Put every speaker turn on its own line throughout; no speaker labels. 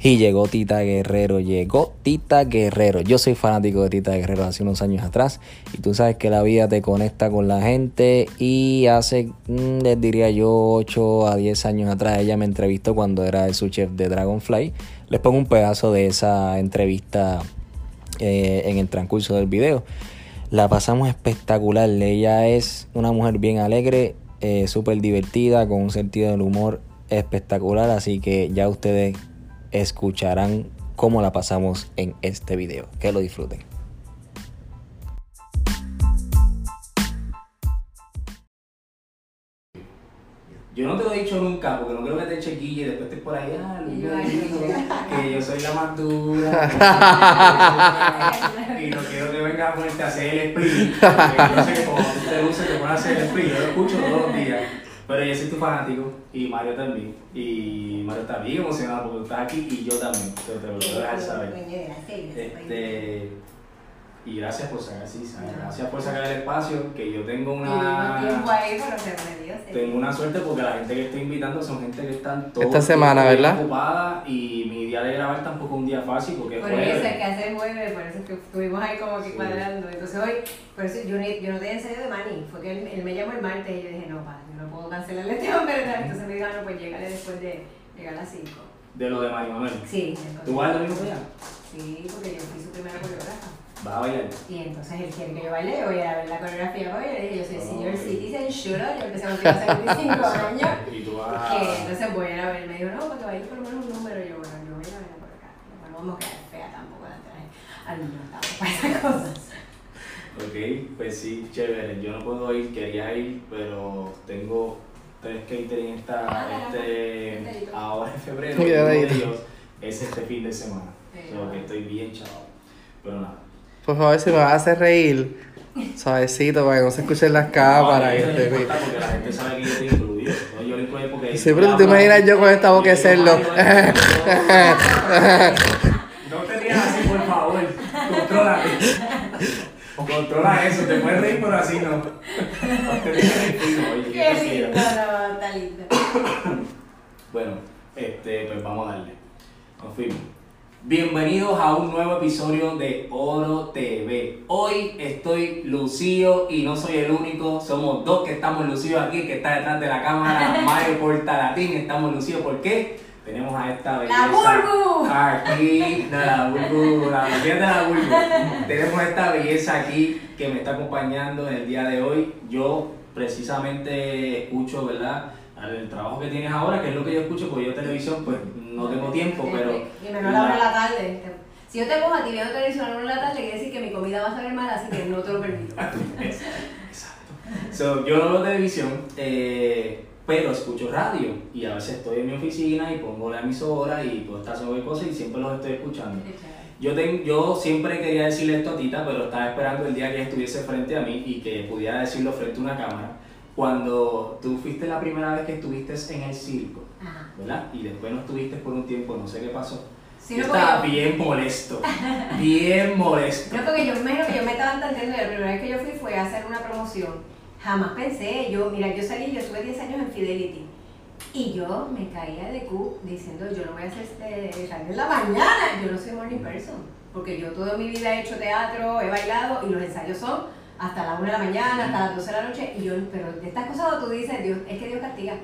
Y llegó Tita Guerrero, llegó Tita Guerrero. Yo soy fanático de Tita Guerrero hace unos años atrás. Y tú sabes que la vida te conecta con la gente. Y hace, mm, les diría yo, 8 a 10 años atrás, ella me entrevistó cuando era su chef de Dragonfly. Les pongo un pedazo de esa entrevista eh, en el transcurso del video. La pasamos espectacular. Ella es una mujer bien alegre, eh, súper divertida, con un sentido del humor espectacular. Así que ya ustedes escucharán cómo la pasamos en este video. Que lo disfruten. Yo no te lo he dicho nunca, porque no quiero que te eche y después estés por ahí, ah, que yo soy la más dura. y no quiero que vengas a ponerte a hacer el split. Porque yo sé que como tú te luces, te pones a hacer el split. Yo lo escucho días. Pero yo soy tu fanático y Mario también. Y Mario está bien emocionado porque tú estás aquí y yo también. Pero te lo quiero dejar saber. Este, y gracias por sacar, sí, gracias por sacar el espacio, que yo tengo una... Tengo una suerte porque la gente que estoy invitando son gente que están todos
Esta semana, ¿verdad?
ocupada y mi día de grabar tampoco es un día fácil porque
Por eso es que hace jueves, por eso es que estuvimos ahí como que cuadrando. Entonces hoy, por eso yo, yo no tenía ensayo de Manny, fue que él, me llamó el martes y yo dije, no, pa, yo no puedo cancelarle este hombre, entonces me dijo, no, pues llegale después de llegar a las 5.
¿De lo de Mari Manuel?
Sí.
¿Tú vas el domingo allá?
Sí, porque yo fui su primera coreógrafa.
¿Vas a bailar?
Y entonces él quiere que yo baile, voy a ver la coreografía hoy, le dije, yo soy senior citizen, shooter, yo empecé cuando tenía 75 años.
Y tú vas
Que entonces voy a ir a ver, me dijo, no, porque baile por lo menos un número, yo, bueno, yo voy a ver por acá, no vamos a quedar fea tampoco delante de la gente. no estamos para esas cosas.
Ok, pues sí, chévere, yo no puedo ir, quería ir, pero tengo tres catering esta,
Ah,
este, ahora en febrero, uno de ellos es este fin de semana.
Sí.
So que estoy bien chaval. Pero nada.
Por favor, si me vas a hacer reír, suavecito para que no se escuchen las cámaras. y
No,
este-
porque la gente sabe que yo estoy incluido. ¿no? Yo lo incluí porque.
Sí, pero tú te imaginas yo con esta boca hacerlo.
No te rías así, por favor. Contrólate. Controla eso, te puedes reír, pero así no. Te
Qué lindo, está lindo.
Bueno, este, pues vamos a darle. Nos fuimos. Bienvenidos a un nuevo episodio de Oro TV. Hoy estoy lucido y no soy el único. Somos dos que estamos lucidos aquí, que está detrás de la cámara, Mario Portalatín. Estamos lucidos. ¿por qué? Tenemos a esta belleza.
Burbu!
Aquí, no, la Burbu, la de la Burbu. Tenemos a esta belleza aquí que me está acompañando en el día de hoy. Yo precisamente escucho, ¿verdad? El trabajo que tienes ahora, que es lo que yo escucho, porque yo televisión pues no tengo tiempo, pero...
Y menos la hora de la tarde. Si yo te pongo a ti viendo televisión a la hora de la tarde, quiere decir que mi comida va a saber mal, así que no te lo permito.
Exacto. So, yo no veo televisión, eh, pero escucho radio y a veces estoy en mi oficina y pongo la emisora y puedo estar haciendo cosas y siempre los estoy escuchando. Yo, ten- yo siempre quería decirle esto a Tita, pero estaba esperando el día que estuviese frente a mí y que pudiera decirlo frente a una cámara. Cuando tú fuiste la primera vez que estuviste en el circo,
Ajá.
¿verdad? Y después no estuviste por un tiempo, no sé qué pasó.
Sí,
Yo estaba
yo-
bien molesto, bien molesto.
No, porque yo me imagino que yo me estaba entendiendo y la primera vez que yo fui fue a hacer una promoción. Jamás pensé, yo, mira, yo salí, yo estuve 10 años en Fidelity. Y yo me caía de Q diciendo, yo no voy a hacer este radio en la mañana, yo no soy morning person. Porque yo toda mi vida he hecho teatro, he bailado y los ensayos son hasta las 1 de la mañana, hasta las 12 de la noche. Y yo, pero de estas cosas tú dices, Dios, es que Dios castiga.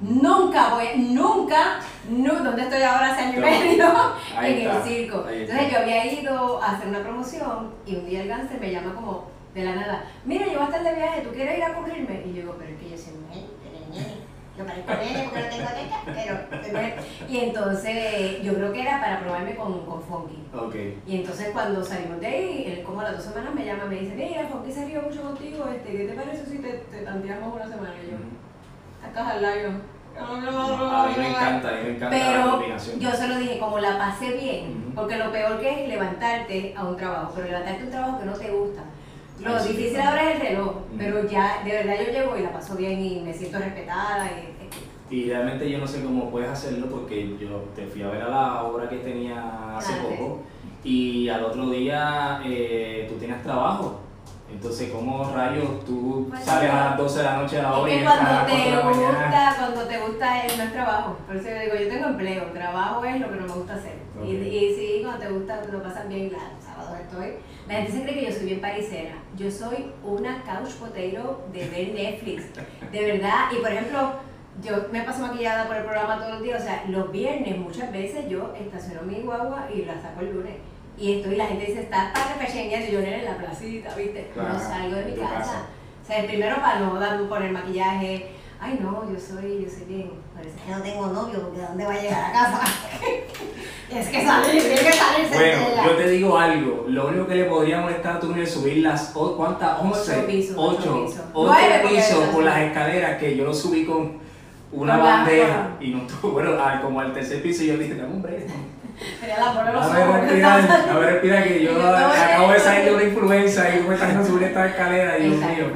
Nunca voy, nunca, no, ¿dónde estoy ahora hace año y medio? En
está,
el circo. Entonces yo había ido a hacer una promoción y un día el gánster me llama como de la nada, mira, yo voy a estar de viaje, ¿tú quieres ir a cubrirme? Y yo digo, pero es que yo soy mujer, pero ñe". Yo parezco nene porque no tengo teta, pero... Y entonces yo creo que era para probarme con, con Funky. Y entonces cuando salimos de ahí, él como a las dos semanas me llama y me dice, mira, Funky se rió mucho contigo, este, ¿qué te parece si te, te tanteamos una semana? Y yo, acá al lado,
A mí me encanta, a mí me encanta la
pero
combinación.
yo se lo dije, como la pasé bien, porque lo peor que es levantarte a un trabajo, pero levantarte a un trabajo que no te gusta. Lo
Ay, sí.
difícil ahora es el reloj,
Ujú.
pero ya de verdad yo llego y la paso bien y me siento respetada. Y,
Y realmente yo no sé cómo puedes hacerlo porque yo te fui a ver a la obra que tenía hace
Ah,
poco y al otro día eh, tú tienes trabajo. Entonces, ¿cómo rayos tú
Pues,
sales a las 12 de la noche a la
Es
obra y
cuando
las 4 de
te gusta, cuando te gusta es, no es trabajo. Por eso yo digo, yo tengo empleo, trabajo es lo que no me gusta hacer. Y,
Ok.
y sí, cuando te gusta, lo pasas bien, sábados estoy. La gente se cree que yo soy bien parisera. Yo soy una couch potato de ver Netflix. De verdad. Y por ejemplo, yo me paso maquillada por el programa todos los días. O sea, los viernes muchas veces yo estaciono mi guagua y la saco el lunes. Y estoy, la gente dice, estás para pecheñando y yo en la placita, ¿viste?
Claro,
no salgo de mi casa.
casa.
O sea, primero para no dar, poner maquillaje. Ay, no, yo soy, yo soy bien. Parece que no tengo novio, porque ¿a dónde va a llegar a casa? es que salir, tiene que salirse
Bueno, yo te digo algo, lo único que le podría molestar a tu niño es subir las, ¿cuántas? 11,
Ocho pisos, ocho
8,
pisos.
8
Nueve, porque
pisos por las escaleras que yo lo subí con una
la-
bandeja y no tuvo, bueno, como al tercer piso yo dije, dame un break. A ver, respira, a ver, respira que yo acabo de salir de una influenza y me haciendo subir esta escalera, Dios mío.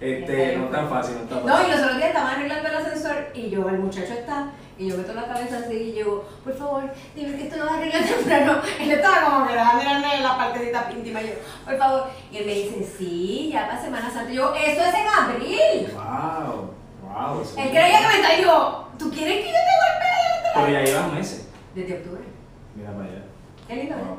Este, no está fácil, no está
No,
fácil.
y los otros días estaban arreglando el ascensor y yo, el muchacho está, y yo meto la cabeza así y yo, por favor, dime que esto lo vas a arreglar temprano. Él estaba como que mirarme la partecita íntima y yo, por favor. Y él me dice, sí, ya para Semana Santa. Y yo, eso es en abril.
Wow, wow. eso
Él creía que me estaba y yo, ¿tú quieres que yo te golpee?
Pero ya llevan meses.
Desde octubre.
Mira para allá.
Qué lindo. ¿eh?
Wow.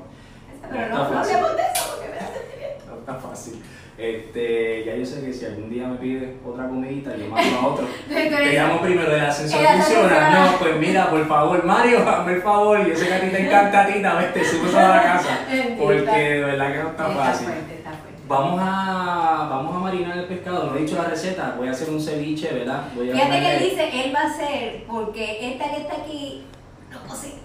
Pero
Está
no, no hablemos de eso porque me da sentimiento.
No está fácil. Este, ya yo sé que si algún día me pides otra comidita, yo mando a otro. Te llamo primero, ¿el ascensor funciona? No, pues mira, por favor, Mario, hazme el favor. Yo sé que a ti te encanta a ti, vete, subes a la casa. Porque de verdad que no está fácil. Vamos a, vamos a marinar el pescado, no he dicho la receta, voy a hacer un ceviche, ¿verdad? Voy a
Fíjate que él dice, él va a hacer, porque esta que está aquí, no cocina.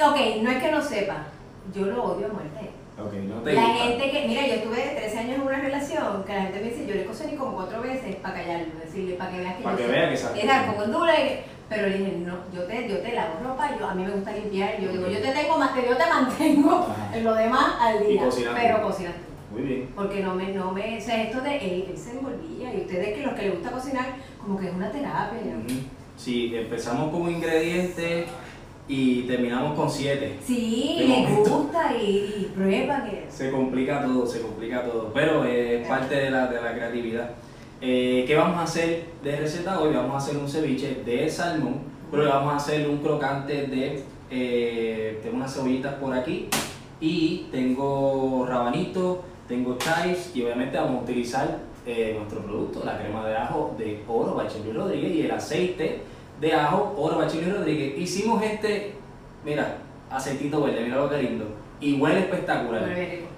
ok, no es que no sepa, yo lo odio a muerte.
Ok, no te
La
gusta.
gente que, mira, yo estuve 13 años en una relación que la gente me dice, yo le cociné como cuatro veces para callarlo, decirle, para que veas que
Para que
sé".
vea que sabe.
Era Honduras, pero le dije, no, yo te, yo te lavo ropa, yo, a mí me gusta limpiar, yo digo, yo te tengo más, yo te mantengo
Ajá.
en lo demás al día, pero cocinas tú.
Muy bien.
Porque no me, no me, o sea, esto de él, él se envolvía y ustedes que los que les gusta cocinar, como que es una terapia.
Si empezamos con un ingrediente y terminamos con siete.
Sí,
De
les gusta y, y prueban que
Se complica todo, se complica todo, pero eh, es parte de la, de la creatividad. Eh, ¿Qué vamos a hacer de receta hoy? Vamos a hacer un ceviche de salmón, pero vamos a hacer un crocante de, eh, tengo unas cebollitas por aquí y tengo rabanito, tengo chives y obviamente vamos a utilizar eh, nuestro producto, la crema de ajo de Oro Bacheli Rodríguez y el aceite de ajo Oro Bacheli Rodríguez. Hicimos este, mira, aceitito verde, mira lo que lindo, y huele espectacular.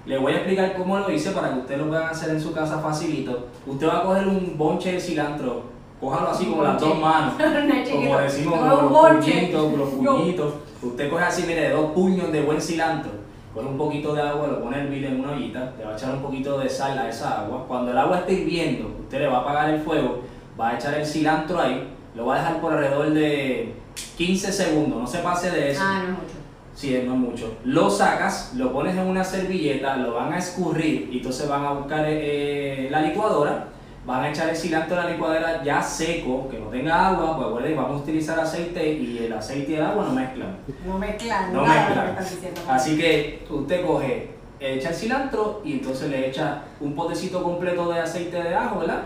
Le voy a explicar cómo lo hice para que ustedes lo puedan hacer en su casa facilito. Usted va a coger un bonche de cilantro, cójalo así con las dos manos, como decimos,
Como
con los puñitos, los puñitos. Usted coge así, mire, dos puños de buen cilantro, coge un poquito de agua, lo pone a hervir en una ollita, le va a echar un poquito de sal a esa agua. Cuando el agua esté hirviendo, usted le va a apagar el fuego, va a echar el cilantro ahí, lo va a dejar por alrededor de 15 segundos, no se pase de eso.
Ah, no es mucho.
Sí, no es mucho. Lo sacas, lo pones en una servilleta, lo van a escurrir y entonces van a buscar eh, la licuadora, van a echar el cilantro a la licuadora ya seco, que no tenga agua, pues recuerden, vamos a utilizar aceite y el aceite y el agua no mezclan.
No mezclan.
No
nada lo que
mezclan.
estás diciendo.
Así que usted coge, echa el cilantro y entonces le echa un potecito completo de aceite de ajo, ¿verdad?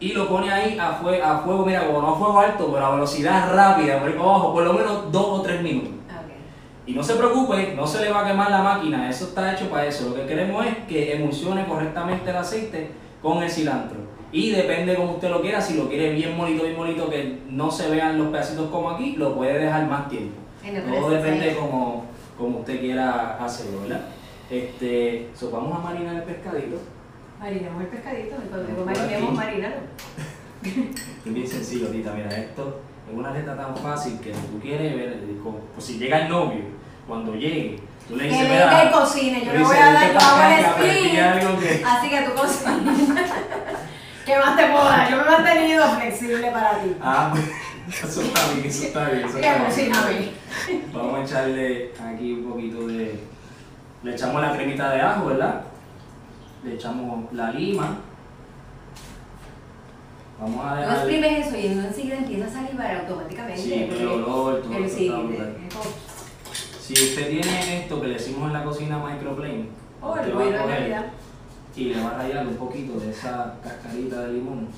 Y lo pone ahí a, fue- a fuego, mira, como no a fuego alto, pero a velocidad rápida, por ahí para abajo, por lo menos dos o tres minutos. Y no se preocupe, no se le va a quemar la máquina, eso está hecho para eso. Lo que queremos es que emulsione correctamente el aceite con el cilantro. Y depende como usted lo quiera, si lo quiere bien molito, bien molito, que no se vean los pedacitos como aquí, lo puede dejar más tiempo.
No,
Todo depende como, como usted quiera hacerlo, ¿verdad? Este, so, vamos a marinar el pescadito.
Marinemos el pescadito. y Cuando digo marinemos, marinalo.
Es bien sencillo, Tita. Mira, esto es una receta tan fácil que tú quieres ver. como- Pues si llega el novio, cuando llegue, tú le
Que
dices, mira.
y cocine, yo
le
voy a dar,
"Vente
yo hago el
que
split.
que-".
Así que tú cocinas. ¿Qué más te puedo dar? Yo me he mantenido flexible para ti.
Ah, eso está bien, eso está bien. Eso
Que
está bien. Vamos a echarle aquí un poquito de. Le echamos la cremita de ajo, ¿verdad? Le echamos la lima. Vamos a dejar.
exprimes eso y enseguida empieza a salivar automáticamente.
Sí, el olor, todo
el-
eso
sí,
Si usted tiene esto que le decimos en la cocina microplane,
Oh, el
va a coger y le va a rayar un poquito de esa cascarita de limón.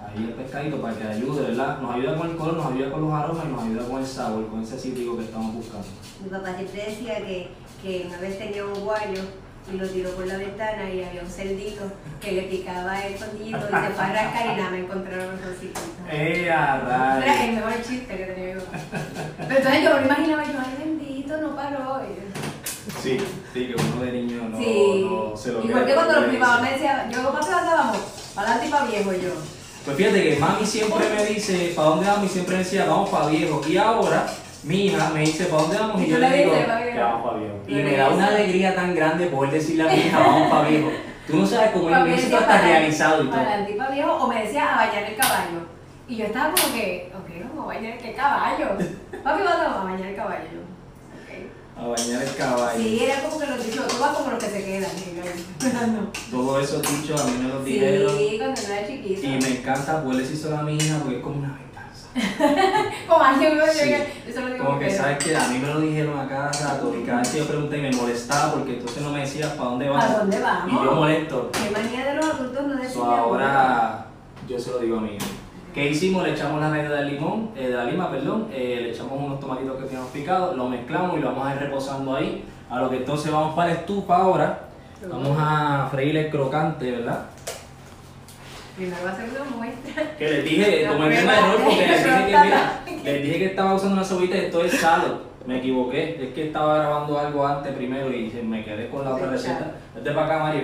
Ahí el pescadito para que ayude, ¿verdad? Nos ayuda con el color, nos ayuda con los aromas y nos ayuda con el sabor, con ese cítrico que estamos buscando.
Mi papá siempre decía que, que una vez tenía un guayo y lo tiró por la ventana y había un cerdito que le picaba el fondillito y se fue a rascar y nada, me encontraron los rositos.
¡Eh,
Era el mejor chiste que tenía papá. Pero entonces yo me lo imaginaba, yo, ay bendito, no paró. Y-
Sí, sí, que uno de niño no,
sí.
no se lo
Igual que cuando los- mi papá me decía, yo, ¿para dónde vamos? Para adelante y para viejo y yo.
Pues fíjate que mami siempre me dice, ¿para dónde vamos? Y siempre decía, vamos para viejo. Y ahora, mi hija me dice, ¿para dónde vamos? Y
Y
yo le digo,
dices, "Pa' viejo".
que vamos para viejo. Y me da una alegría tan grande poder decirle a mi hija, vamos para viejo. Tú no sabes cómo siento hasta
para-
realizado y todo.
Para para viejo, o me decía a bañar el caballo. Y yo estaba como que, ok, vamos a bañar el caballo. Papi, ¿dónde vamos a bañar el caballo? Yo, ok.
A bañar el caballo.
Sí, era como que los dichos, tú vas como los que se quedan. no.
Todo eso dicho a mí me lo dijeron.
Sí, cuando era chiquita.
Y me encanta poder decírselo a mi hija porque es como una.
Como alguien me
Sí.
llega, se lo digo
Como que
pero-
sabes que a mí me lo dijeron a cada rato y cada vez que yo pregunté me molestaba porque entonces no me decías para dónde vas.
¿A dónde vamos?
Y yo molesto.
Qué manía de los adultos no decirle
So,
a uno.
ahora yo se lo digo a hija. ¿Qué hicimos? Le echamos la media del limón, eh, de la lima, perdón, eh, le echamos unos tomatitos que teníamos picados, lo mezclamos y lo vamos a ir reposando ahí. A lo que entonces vamos para la estufa ahora. Vamos a freír el crocante, ¿verdad?
Primero va a ser una muestra.
Que les dije, cometí un
prueba
error porque les dije que, mira, les dije que estaba usando una cebollita y esto es salo. Me equivoqué, es que estaba grabando algo antes primero y me quedé con la otra receta. Vete para acá, Mario.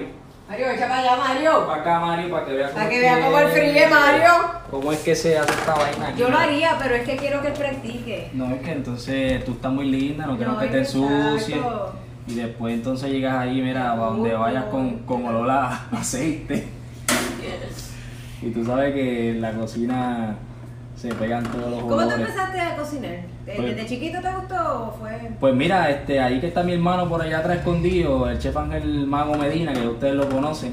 Mario, echa para allá, Mario.
Para acá, Mario, para que vea
Para que vea cómo el fríe, Mario.
¿Cómo es que se hace esta vaina aquí?
Yo lo haría, pero es que quiero que él practique.
No, es que entonces tú estás muy linda, no
No,
que te ensucies. Y después entonces llegas ahí, mira, a donde vayas con, con olor a aceite. Y tú sabes que en la cocina se pegan todos los
¿Cómo tú
olores.
empezaste a cocinar? ¿De-
Pues-
¿Desde chiquito te gustó o fue...?
Pues mira, este, ahí que está mi hermano por allá atrás escondido, el chef Ángel Mago Medina, que ustedes lo conocen.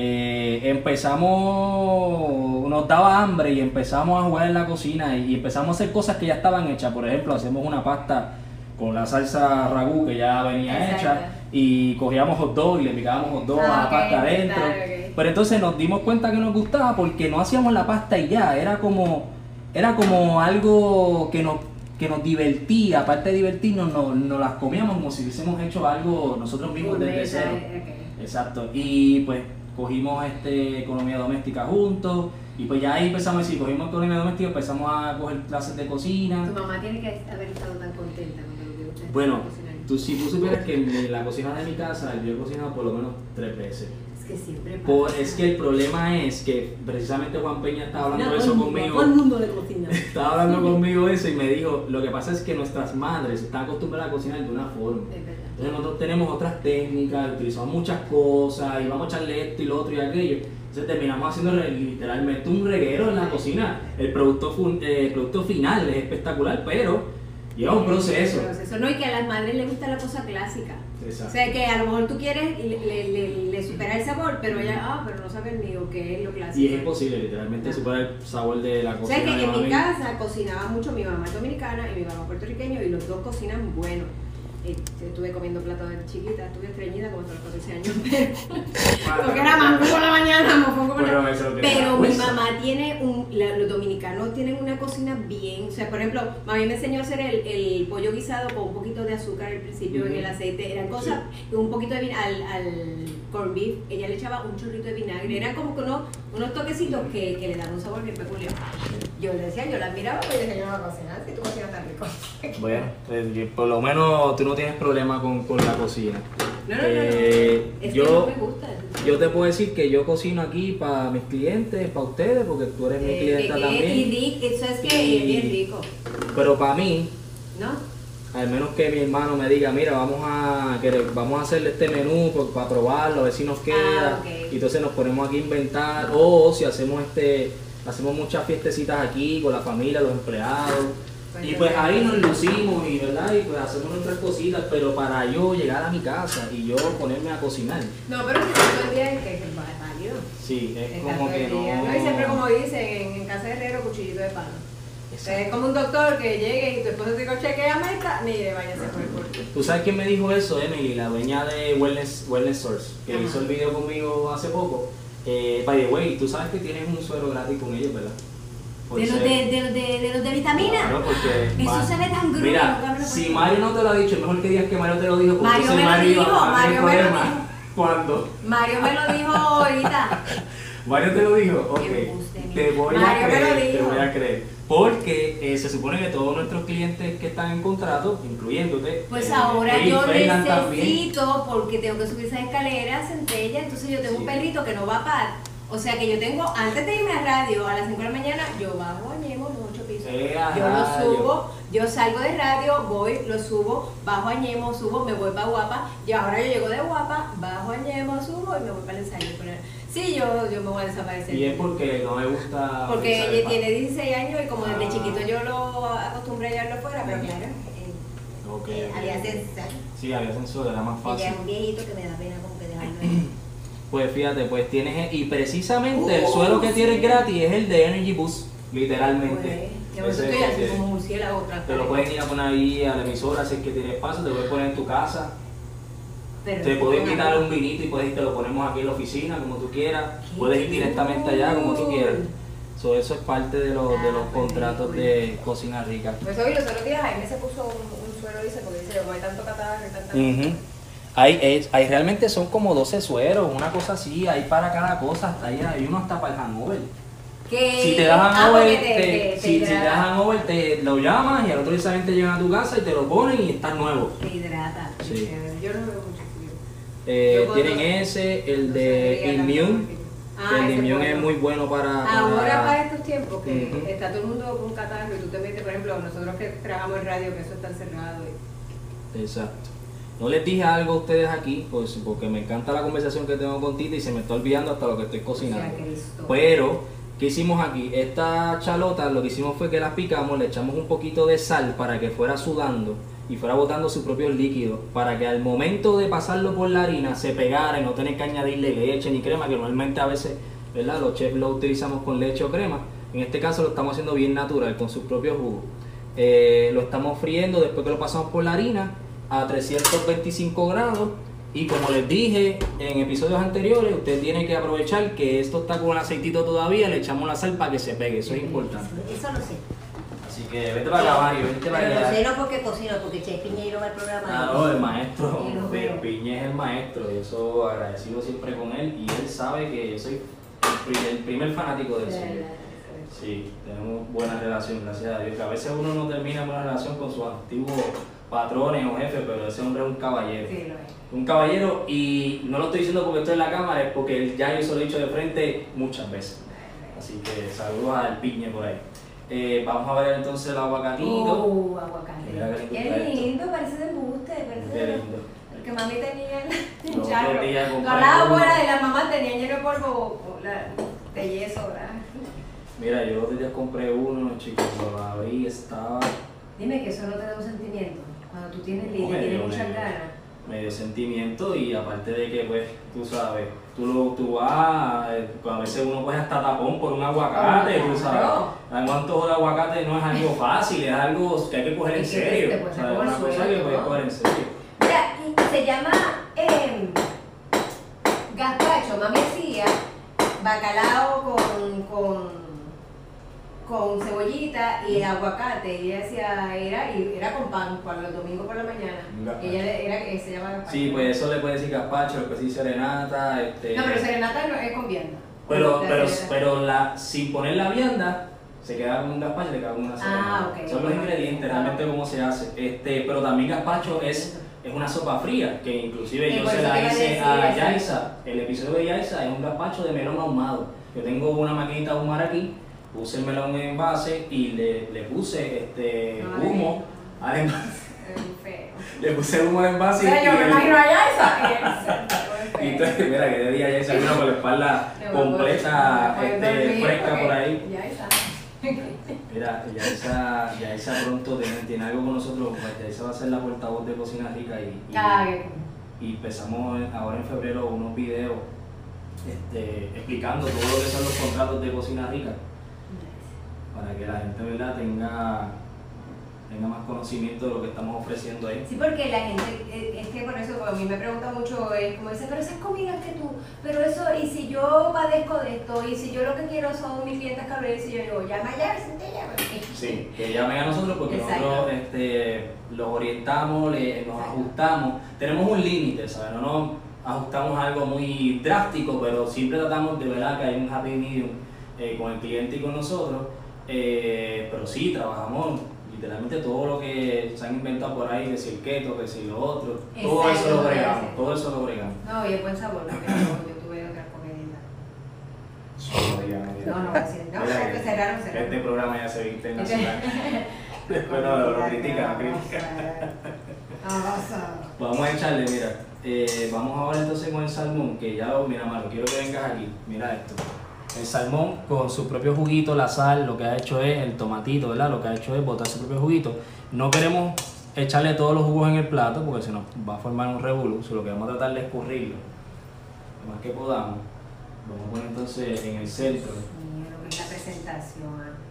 eh, empezamos, nos daba hambre y empezamos a jugar en la cocina y, y empezamos a hacer cosas que ya estaban hechas. Por ejemplo, hacemos una pasta con la salsa ragú que ya venía
Exacto.
hecha y cogíamos hot dog y le picábamos hot dog a
Ah,
la
ok,
pasta adentro.
claro, ok.
Pero entonces nos dimos cuenta que nos gustaba porque no hacíamos la pasta y ya, era como, era como algo que nos, que nos divertía, aparte de divertirnos, nos, nos las comíamos como si hubiésemos hecho algo nosotros mismos desde cero.
ok.
Exacto, y pues cogimos este, economía doméstica juntos y pues ya ahí empezamos a decir, cogimos economía doméstica, empezamos a coger clases de cocina.
Tu mamá tiene que haber estado tan contenta cuando lo usted
Bueno. Tú, si tú supieras que en la cocina de mi casa yo he cocinado por lo menos tres veces.
Es que siempre pasa.
Por, es que el problema es que precisamente Juan Peña estaba hablando de eso
mundo,
conmigo.
Todo el mundo le cocina.
Estaba hablando conmigo de eso y me dijo, lo que pasa es que nuestras madres están acostumbradas a cocinar de una forma.
Es verdad.
Entonces nosotros tenemos otras técnicas, utilizamos muchas cosas y vamos a echarle esto y lo otro y aquello. Entonces terminamos haciendo literalmente un reguero en la cocina. El producto, fun- eh, el producto final es espectacular, pero lleva un proceso.
proceso. No, y que a las madres les gusta la cosa clásica. O
Exacto.
sea, que a lo mejor tú quieres, le, le, le- le supera el sabor, pero ella, ah, pero no sabe el mío, que es lo clásico.
Y es imposible, literalmente, superar el sabor de la
O
cocina.
sea, que en mi casa cocinaba mucho mi mamá es dominicana y mi papá puertorriqueño y los dos cocinan bueno. Estuve comiendo plato de chiquita, estuve estreñida como hasta los 14 años, pero porque era mango por la mañana, mofongo por la
Pero
mi mamá tiene un, la- los dominicanos tienen una cocina bien, o sea, por ejemplo, mami me enseñó a hacer el, el pollo guisado con un poquito de azúcar al principio en el aceite, eran cosas, un poquito de vinagre, al, al corned beef, ella le echaba un chorrito de vinagre, eran como que unos, unos toquecitos que, que le daban un sabor bien peculiar. Yo le decía, yo la admiraba, pero yo decía, yo no voy a cocinar, si tú cocinas tan rico.
Bueno, eh, por lo menos tú no tienes problema con, con la cocina.
No, no, no, no.
Eh,
Es
yo,
que no me gusta.
yo te puedo decir que yo cocino aquí para mis clientes, para ustedes, porque tú eres mi
Eh,
clienta
eh,
también.
Y eso es que
Y-
es bien rico,
Pero para mí,
¿no?
al menos que mi hermano me diga, mira, vamos a querer- vamos a hacerle este menú por- para probarlo, a ver si nos queda.
Ah.
Y entonces nos ponemos aquí a inventar. O si hacemos este, hacemos muchas fiestecitas aquí con la familia, los empleados. Y pues ahí nos lucimos y verdad, y pues hacemos nuestras cositas, pero para yo llegar a mi casa y yo ponerme a cocinar.
No, pero si todo el día es que es válido.
Sí, es
Está
como que
día.
no.
Y siempre como dicen, en, en casa de herrero, cuchillito de palo.
Exacto.
Es como un doctor que llegue y tu esposo te diga, chequeame esta, mire, váyase por el corte.
¿Tú sabes quién me dijo eso, Emily, la dueña de Wellness, Wellness Source, que
Ajá.
hizo el video conmigo hace poco? Eh, by the way, tú sabes que tienes un suero gratis con ellos, ¿verdad?
¿De los de, de, de, de los de vitamina?
Claro, porque
Eso se ve tan grueso.
Mira, si Mario no te lo ha dicho, es mejor que digas que Mario te lo dijo, porque
Mario me lo dijo, Mario me lo dijo.
¿Cuándo?
Mario me lo dijo ahorita.
Mario te lo dijo, ok. Te voy a
Mario me lo
creer, te voy a creer. Porque eh, se supone que todos nuestros clientes que están en contrato, incluyéndote,
Pues
eh,
ahora yo
también,
necesito, porque tengo que subir esas escaleras, centella, entonces yo tengo un perrito que no va a par. O sea que yo tengo, antes de irme a radio a las 5 de la mañana, yo bajo Ñemo los 8 pisos.
Eh,
yo lo subo, yo salgo de radio, voy, lo subo, bajo a Ñemo, subo, me voy para Guapa, y ahora yo llego de Guapa, bajo a Ñemo, subo y me voy para el ensayo. Sí, yo, yo me voy a desaparecer.
Y es porque no me gusta.
Porque ella
en
tiene 16 años y como desde
Ah.
chiquito yo lo acostumbré a llevarlo fuera, pero claro, eh, eh, había sensor.
Sí, había sensor, era más
Ella
fácil.
es un viejito que me da pena como que dejarlo ahí.
Pues fíjate, pues tienes. Y precisamente el
Uh,
suelo que tienes gratis es el de Energy Boost, literalmente.
Pues, que
es que-
como murciélago
Te lo pueden ir a poner ahí a la emisora si es que tienes espacio, te lo puedes poner en tu casa.
Pero
Te
es
puedes invitar un vinito y puedes, te lo ponemos aquí en la oficina, como tú quieras. Puedes ir directamente allá, como tú quieras. So, eso es parte de los, de los
Ah, pues,
contratos de Cocina Rica.
Pues hoy los otros días Jaime se puso un, un suero, dice, porque dice, como hay tanto catarro y tanta...
Ujú. Hay, es- hay realmente son como 12 sueros, una cosa así, hay para cada cosa, hasta ahí hay uno hasta para el hangover.
Que-
Si te das
ah,
hangover,
porque
te,
te, te,
si, si te das hangover, te lo llamas y al otro día esa gente llega a tu casa y te lo ponen y está nuevo.
Te hidrata.
Sí.
Yo no veo mucho.
Eh, tienen ese, el de Immune.
Ah,
el de Immune es muy bueno para.
Ahora
para-
estos tiempos que está todo el mundo con catarro y tú te metes, por ejemplo, nosotros que trabajamos en radio, que eso está cerrado. Y...
Exacto. No les dije algo a ustedes aquí, pues, porque me encanta la conversación que tengo con Tita y se me está olvidando hasta lo que estoy cocinando. Pero, ¿qué hicimos aquí? Esta chalota lo que hicimos fue que las picamos, le echamos un poquito de sal para que fuera sudando y fuera botando sus propios líquidos, para que al momento de pasarlo por la harina se pegara y no tener que añadirle leche ni crema, que normalmente a veces, ¿verdad? Los chefs lo utilizamos con leche o crema. En este caso lo estamos haciendo bien natural, con sus propios jugos. Eh, lo estamos friendo después que lo pasamos por la harina a 325 grados. Y como les dije en episodios anteriores, usted tiene que aprovechar que esto está con el aceitito todavía, le echamos la sal para que se pegue, eso es importante.
Eso lo sé.
Así que vete para acá, Mario, vete para
Pero lo sé
allá.
no porque cocino, porque Che Piñeiro va al programa.
Ah, no, el maestro,
veo.
Piñe es el maestro, y eso agradecido siempre con él, y él sabe que yo soy el primer, el primer fanático del cine. Sí, tenemos buena relación, gracias a Dios. Que a veces uno no termina buena relación con sus antiguos patrones o jefes, pero ese hombre es un caballero.
Sí, lo es.
Un caballero, y no lo estoy diciendo porque estoy en la cámara, es porque él ya yo se lo he dicho de frente muchas veces. Así que saludos al piñe por ahí. Eh, vamos a ver entonces el aguacatito.
Aguacate.
Mira qué lindo
parece de embuste. Parece
Qué
de-
lindo.
Porque mami tenía el
Los otros
charro.
días compré
Con la
uno.
abuela y la mamá tenían lleno de polvo la- de yeso, ¿verdad?
Mira, yo otros días compré uno, chicos, lo abrí, estaba
Dime que eso no te da un sentimiento. Cuando tú tienes y
me
tienes muchas ganas.
medio sentimiento y aparte de que, pues, tú sabes, tú, lo, tú vas, eh, a veces uno coge hasta tapón por un aguacate, tú sabes. Además, antojo de aguacate no es algo fácil, es algo que hay que coger en
Es
serio.
comer
Una cosa que puedes coger en serio.
Mira, se llama eh, gazpacho. Mami hacía bacalao con, con, con cebollita y aguacate. Y ella hacía, era, y era con pan para los domingos por la mañana. Ella le- era, eh, se llama gazpacho.
Sí, pues eso le puede decir gazpacho, le puede decir serenata, este...
No, pero serenata no es con vianda.
Pero,
La
pero,
serenata.
pero la, sin poner la vianda, Se queda con un gazpacho y le queda con una sopa.
Ah, ok.
Son los ingredientes, realmente cómo se hace. Este, pero también gazpacho es, es una sopa fría, que inclusive
Sí,
yo
por
se
eso
la
te iba a
hice
decir,
a. Yaisa. El episodio de Yaisa es un gazpacho de melón ahumado. Yo tengo una maquinita de ahumar aquí, puse el melón en envase y le, le puse este
Ay.
humo al envase. Le puse humo al
O
envase
sea,
y,
yo me imagino allá esa.
y entonces, mira, que de día Yaisa vino con la espalda completa, este, fresca por ahí.
Ya está.
Mira, Yaisa, Yaisa pronto tiene, tiene algo con nosotros, pues Yaisa va a ser la portavoz de Cocina Rica y, y-
Ah,
y empezamos ahora en febrero unos videos este, explicando todo lo que son los contratos de Cocina Rica para que la gente ¿verdad? tenga tenga más conocimiento de lo que estamos ofreciendo ahí.
Sí, porque la gente, eh, es que por eso, a mí me pregunta mucho, es como dice, pero esas comidas que tú, pero eso, y si yo padezco de esto, y si yo lo que quiero son 1500 calorías, y yo digo, llama ya,
Sí, que llamen a nosotros porque
Exacto.
nosotros este, los orientamos, le- nos
Exacto.
ajustamos. Tenemos un límite, ¿sabes? No nos ajustamos a algo muy drástico, pero siempre tratamos de verdad que hay un happy medium eh, con el cliente y con nosotros. Eh, pero sí, trabajamos literalmente todo lo que se han inventado por ahí, que si el keto, que si lo otro, todo eso lo bregamos, todo eso lo bregamos.
No, y es buen sabor, porque yo, yo tuve otras comiditas.
No, no.
No, porque
que
cerraron, cerraron.
Este programa ya se ve internacional. Después no, lo, lo critica, lo critica. Vamos a echarle, mira. eh, vamos ahora entonces con el salmón, que ya lo, mira, Maro, quiero que vengas aquí. Mira esto. El salmón con su propio juguito, la sal, lo que ha hecho es el tomatito, ¿verdad? Lo que ha hecho es botar su propio juguito. No queremos echarle todos los jugos en el plato porque se nos va a formar un revolú. Lo que vamos a tratar de escurrirlo lo más que podamos. Vamos a poner entonces en el centro.
Mira lo la presentación.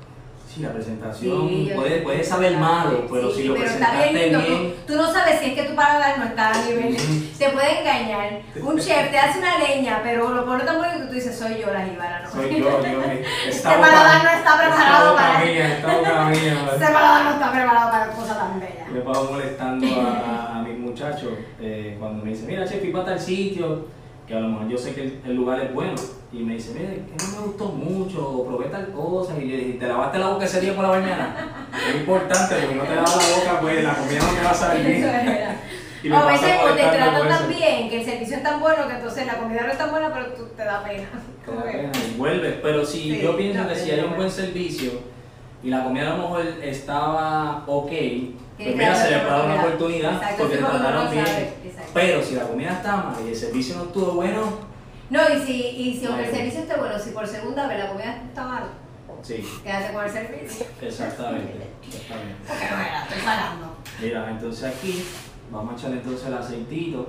Sí, la presentación
Sí,
puede, puede saber malo, pero
Sí,
si lo
pero
presentaste
bien
bien,
Tú, tú no sabes si es que tu paladar no está a nivel. Te puede engañar. Un chef te hace una leña, pero lo pone tan bonito que tú dices, soy yo la jíbara, ¿no?
soy yo, yo.
Este paladar no está preparado para-
mía, mía.
Este paladar no está preparado para cosas tan bellas.
Le paso molestando a, a, a mis muchachos eh, cuando me dicen, mira, chef, fui para tal sitio, que a lo mejor yo sé que el, el lugar es bueno, y me dice, mira, que no me gustó mucho, o probé tal cosa, y yo dije, ¿te lavaste la boca ese día por la mañana? Es importante, porque no te lavas la boca, pues la comida no te va a salir bien. Y
O a veces o te tratan tan bien, que el servicio es tan bueno que entonces la comida no es tan buena, pero tú te da pena.
Te da pena y vuelves. Pero si
Sí,
yo pienso que si hay un buen servicio y la comida a lo mejor estaba ok, pues mira, se le puede dar una
oportunidad.
porque te trataron bien. Pero si la comida está mal y el servicio no estuvo bueno,
No, y si, y si el servicio esté bueno, si por segunda vez la comida está mal,
sí,
quédate con el servicio.
exactamente. exactamente.
Porque estoy pagando.
Mira, entonces aquí vamos a echarle entonces el aceitito,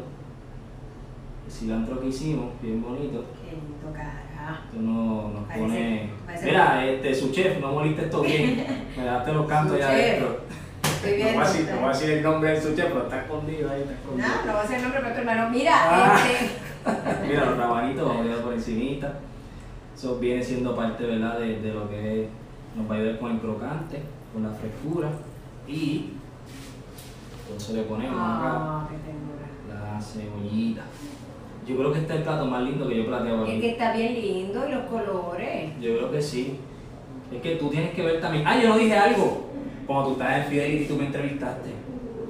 el cilantro que hicimos, bien bonito.
Qué lindo, cara.
Esto no nos
Parece-
pone.
parece-
Mira, este, su chef, no moliste esto bien. Me daste los cantos ya adentro.
Estoy
No voy, a decir, no a decir el nombre del su chef, pero está escondido ahí, está escondido.
No, no va a ser el nombre, pero tu hermano. Mira,
Ah.
este.
Mira, los rabanitos vamos a por encimita. Eso viene siendo parte, ¿verdad? De, de lo que es- nos va a ayudar con el crocante, con la frescura. Y entonces le ponemos
Ah,
la cebollita. Yo creo que este es el plato más lindo que yo plateo
Es que está bien lindo y los colores.
Yo creo que sí. Es que tú tienes que ver también. Ah, yo no dije algo. Cuando tú estabas en Fidelity y tú me entrevistaste.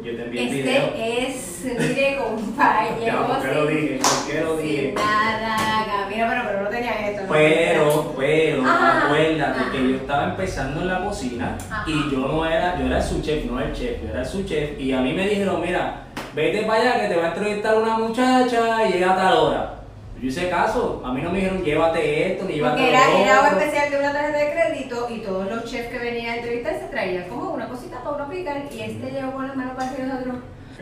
Yo te envié el video.
Este es, mire,
Ya,
llegó
¿por qué lo dije? ¿Por qué lo dije?
nada. Mira, bueno, pero no tenía esto. ¿no?
Pero, pero,
Ajá,
acuérdate
ajá.
que yo estaba empezando en la cocina
Ajá.
y yo no era, yo era su chef, no el chef, yo era su chef y a mí me dijeron, mira, vete para allá que te va a entrevistar una muchacha y llega a tal hora. Yo hice caso, a mí no me dijeron llévate esto ni llévate
Porque
lo
era, era un
otro.
especial de una tarjeta de crédito y todos los chefs que venían a entrevistar se traían como una cosita para uno picar y este llegó con las manos para arriba y nosotros.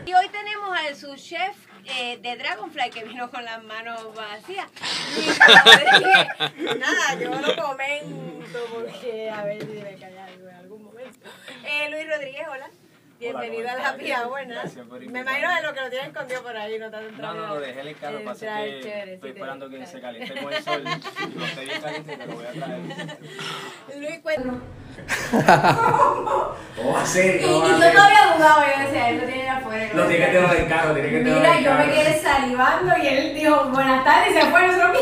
Y hoy tenemos al subchef eh, de Dragonfly que vino con las manos vacías. Nada, yo lo comento porque a ver si me algo en algún momento. Eh, Luis Rodríguez, hola. Happy Hour, ¿no?
Gracias por
Me imagino de lo que lo tienen escondido por ahí, no tanto
No, no, no, dejé el carro, pasa
Entrar,
que
chévere,
estoy
sí, te-
esperando que
claro.
se caliente con el sol. Lo estoy bien caliente y te lo voy a traer.
Luis, cuéntanos.
¿Cómo va a ser?
Y, y
¿Cómo va
yo
a
no había dudado, yo decía, él lo tiene afuera.
Lo tiene que tener en el carro, tiene que tener
Mira,
en el
yo me quedé salivando y él dijo, buenas tardes, y se fue, nosotros.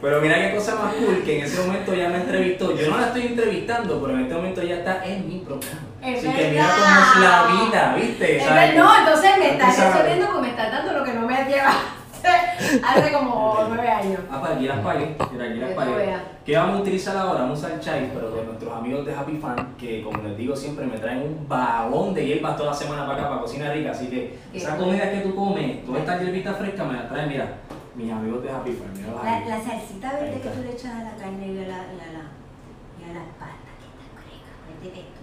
Pero mira qué cosa más cool que en ese momento ya me entrevistó. Yo no la estoy entrevistando, pero en este momento ya está en mi programa.
Es
Así que mira
verdad.
cómo es la vida, ¿viste?
Es
¿Sabes?
ver- no, entonces me estás resolviendo porque me estás dando lo que no me lleva hace como nueve años.
Ah, para aquí las pagué, aquí las
veas.
¿Qué vamos a utilizar ahora? Vamos a usar chai, pero de nuestros amigos de Happy Fan, que como les digo siempre, me traen un vagón de hierbas toda la semana para acá, para cocina rica. Así que
Qué
esa
bueno.
comida que tú comes, todas estas hierbitas frescas, me las traen, mira, mis amigos de Happy Fan, mira
La, la salsita verde que tú le echas a la carne y a la, y a la, y a las patas, que está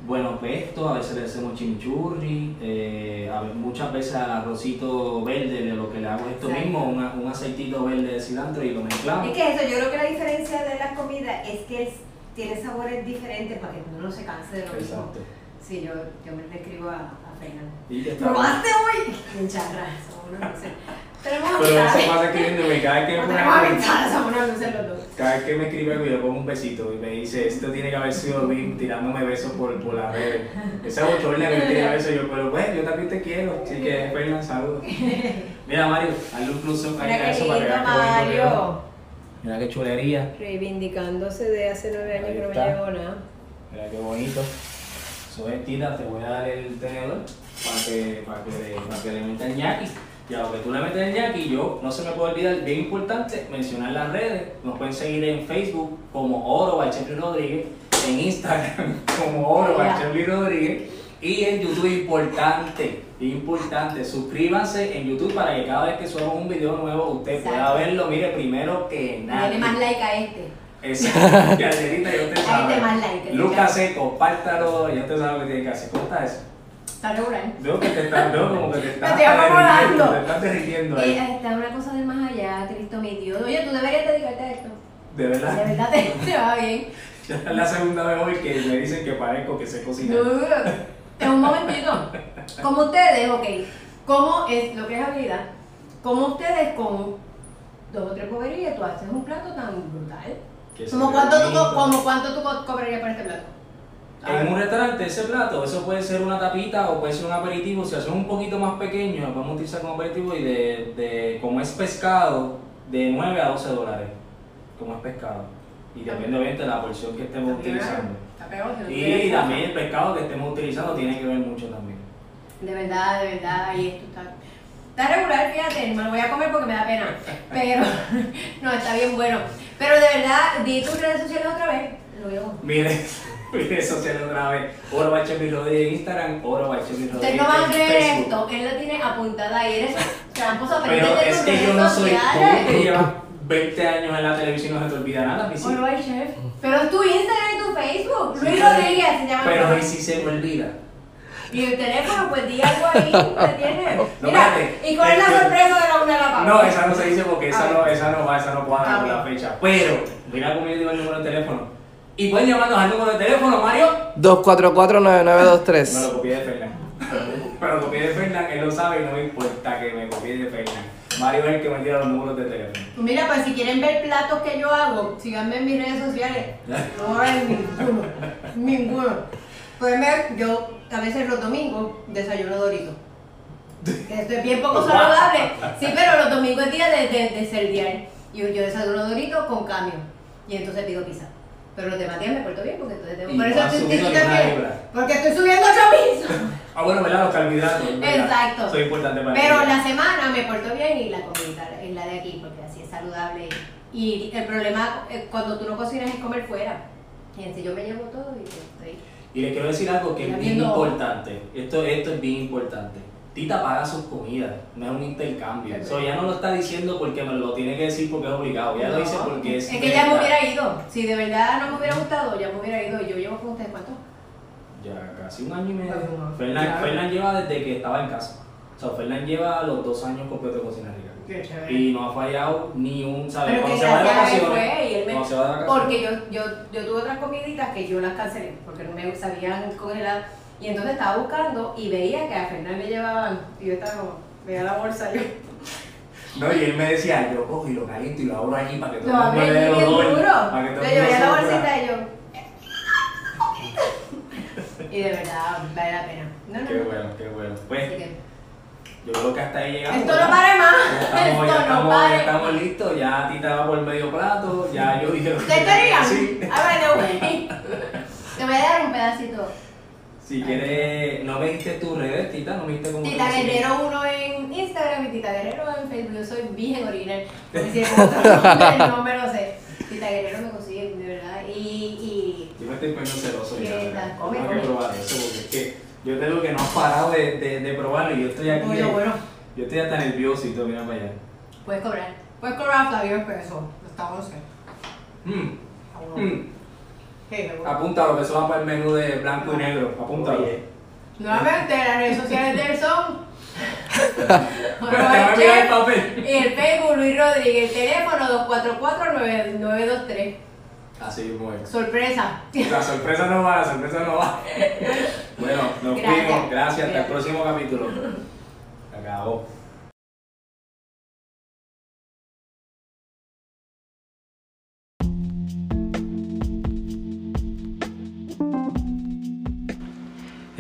Bueno, pesto, a veces le hacemos chimichurri, eh, a muchas veces al arrocito verde, de lo que le hago es esto
Exacto.
mismo, una- un aceitito verde de cilantro y lo mezclamos.
Es que eso, yo creo que la diferencia de las comidas es que es- tiene sabores diferentes para que uno no se canse de lo mismo.
Exacto.
Sí, yo, yo me escribo a, a Fernando.
Y que está
¿Probaste hoy? En charra, somos unos luces. Tenemos
Pero eso pasa escribiéndome cada vez que me. Cada vez que me escribe algo, yo pongo un besito y me dice, esto tiene que haber sido Bim tirándome besos por, por las redes. Esa bochorna que me tira besos, yo, pero pues, yo también te quiero. Así que, Fernan, saludos. Mira, Mario, hazle un close up a eso para que.
Mario.
Mira qué chulería.
Reivindicándose de hace nueve años que no me llegó nada.
Mira qué bonito. Eso es, tira, te voy a dar el tenedor para que, para que, para que le meta el ñaki. Y a lo que tú le metes el ñaki, yo no se me puede olvidar, bien importante, mencionar las redes. Nos pueden seguir en Facebook como Oro by Rodríguez, en Instagram como Oro by Rodríguez y en YouTube importante, importante, suscríbanse en YouTube para que cada vez que subamos un video nuevo usted pueda verlo, mire, primero que nada.
Dale más like a este.
Exacto, que ya usted
Ahí
sabe.
te más like,
Lucas, compártalo, ya usted sabe lo que tiene que hacer. ¿Cómo está eso?
Está regular.
Veo que te estás, veo como que te estás
estoy acomodando.
te estás derritiendo
Y
ahí.
está una cosa del más allá, Cristo mi Dios. Oye, tú deberías dedicarte a esto.
De
De
verdad.
verdad te, te va bien.
Ya es la segunda vez hoy que me dicen que parezco que sé cocinar.
En un momentito. Como ustedes, ok. ¿Cómo es lo que es habilidad? Como ustedes con dos o tres boberías tú haces un plato tan brutal?
Que se
¿Como
ve
cuánto, tú, como cuánto tú co- cobrarías por este plato?
En un restaurante ese plato, eso puede ser una tapita o puede ser un aperitivo. Si hacemos un poquito más pequeño, lo podemos utilizar como aperitivo y de, de como es pescado, de 9 a 12 dólares. Como es pescado. Y depende obviamente de la porción que estemos utilizando.
Está peor, si no
Y también el pescado que estemos utilizando tiene que ver mucho también.
De verdad, de verdad, y esto está. Está regular, fíjate, me lo voy a comer porque me da pena. Pero, no, está bien bueno. Pero de verdad, di tus redes sociales otra vez. Lo veo.
Mire, mire sociales otra vez. Oro Bachemi Rodríguez en Instagram, Oro Bachemi Rodríguez
Ustedes no van a creer esto, él lo tiene apuntada ahí. Eres tramposo,
Pero
de
es que yo
redes
no soy
sociales.
que llevas 20 años en la televisión y no se te olvida nada, mi sí.
Chef. Pero es tu Instagram y tu Facebook.
Sí,
Luis Rodríguez se llama.
Pero y si se me olvida.
Y el teléfono, pues di algo ahí, ¿te tienes?
No,
Mira. ¿y cuál es la
Este-
sorpresa de la una de la papa?
No, esa no se dice porque
A
esa
ver.
no, esa no va, esa no cuadra
A
con la fecha. Pero, mira cómo yo digo el número de teléfono. Y pueden llamarnos al número de teléfono, Mario.
244-9923.
Me lo copié de Fernán. Me lo copié de Fernán, él lo sabe y no me importa que me copie de Fernán. Mario es el que me tira los números de teléfono.
Mira, pues si quieren ver platos que yo hago, síganme en mis redes sociales. No hay ninguno. Ninguno. Pueden ver, yo a veces los domingos desayuno dorito. Que esto es bien poco saludable. Sí, pero los domingos es día de, de, de cereal. Y yo, yo desayuno dorito con cambio. Y entonces pido pizza. Pero los demás días me porto bien porque entonces tengo.
Y
Por eso estoy también. Porque estoy subiendo 8 pisos.
Ah, bueno, ¿verdad? Los carbohidratos.
Exacto.
Es importante para
Pero la semana me porto bien y la comida es la de aquí porque así es saludable. Y el problema eh, cuando tú no cocinas es comer fuera. Y entonces yo me llevo todo y estoy.
Y les quiero decir algo que es bien importante. Esto, esto es bien importante. Tita paga sus comidas, no es un intercambio.
Es
Eso ya no lo está diciendo porque me lo tiene que decir porque es obligado. Ya lo dice
No,
porque es.
Es que ya me hubiera ido. Si de verdad no me hubiera gustado, ya me hubiera ido. Y yo llevo con ustedes cuánto.
Ya casi un año y medio. Fernán, lleva desde que estaba en casa. O sea, Fernán lleva los dos años completos de cocina rica.
Qué chévere.
Y no ha fallado ni un,
que
Cuando se va de vacaciones.
Porque yo, yo, yo tuve otras comiditas que yo las cancelé porque no me sabían congelar. Y entonces estaba buscando y veía que a Fernán le llevaban, y yo estaba como, veía la bolsa yo.
No, y él me decía, yo cojo y lo caliento y lo abro allí para que todo el mundo le dé
bien
olor,
duro.
Para que todo
Yo
el mundo
veía la bolsita y yo. y de verdad, vale la pena. No, no,
Qué
no.
bueno, qué bueno.
Así
Pues,
que,
Yo creo que hasta ahí llegamos.
Esto no pare más.
Ya estamos,
Esto
ya
no
estamos,
pare.
ya estamos listos, ya Tita va por medio plato, ya yo dije.
¿Ustedes querían?
Sí.
A ver, te voy. Te voy a dar un pedacito.
Si quieres, no me diste tus redes, Tita, no me diste como.
Tita Guerrero 1 en Instagram y Tita Guerrero en Facebook. Yo soy bien original. Si no me lo sé. Tita Guerrero me consigue, de verdad. Y, y
Yo me estoy poniendo celoso
¿Qué
ya. Tengo que probar eso porque es que yo te digo que no has parado de, de, de probarlo y yo estoy aquí.
bueno, bueno,
Yo estoy hasta nervioso y todo, mira para allá.
puedes cobrar. Puedes cobrar Flavio pesos. Está 11.
Mm, Apúntalo, que eso va para el menú de blanco y negro. Apúntalo.
Oye.
Nuevamente, las redes sociales de él son.
Pero te voy a enviar el papel.
Y el Facebook Luis Rodríguez, el teléfono 244-9923.
Así mismo es.
Sorpresa.
La sorpresa no va, la sorpresa no va. Bueno, nos
Gracias.
fuimos. Gracias. Hasta el próximo capítulo. Acabó.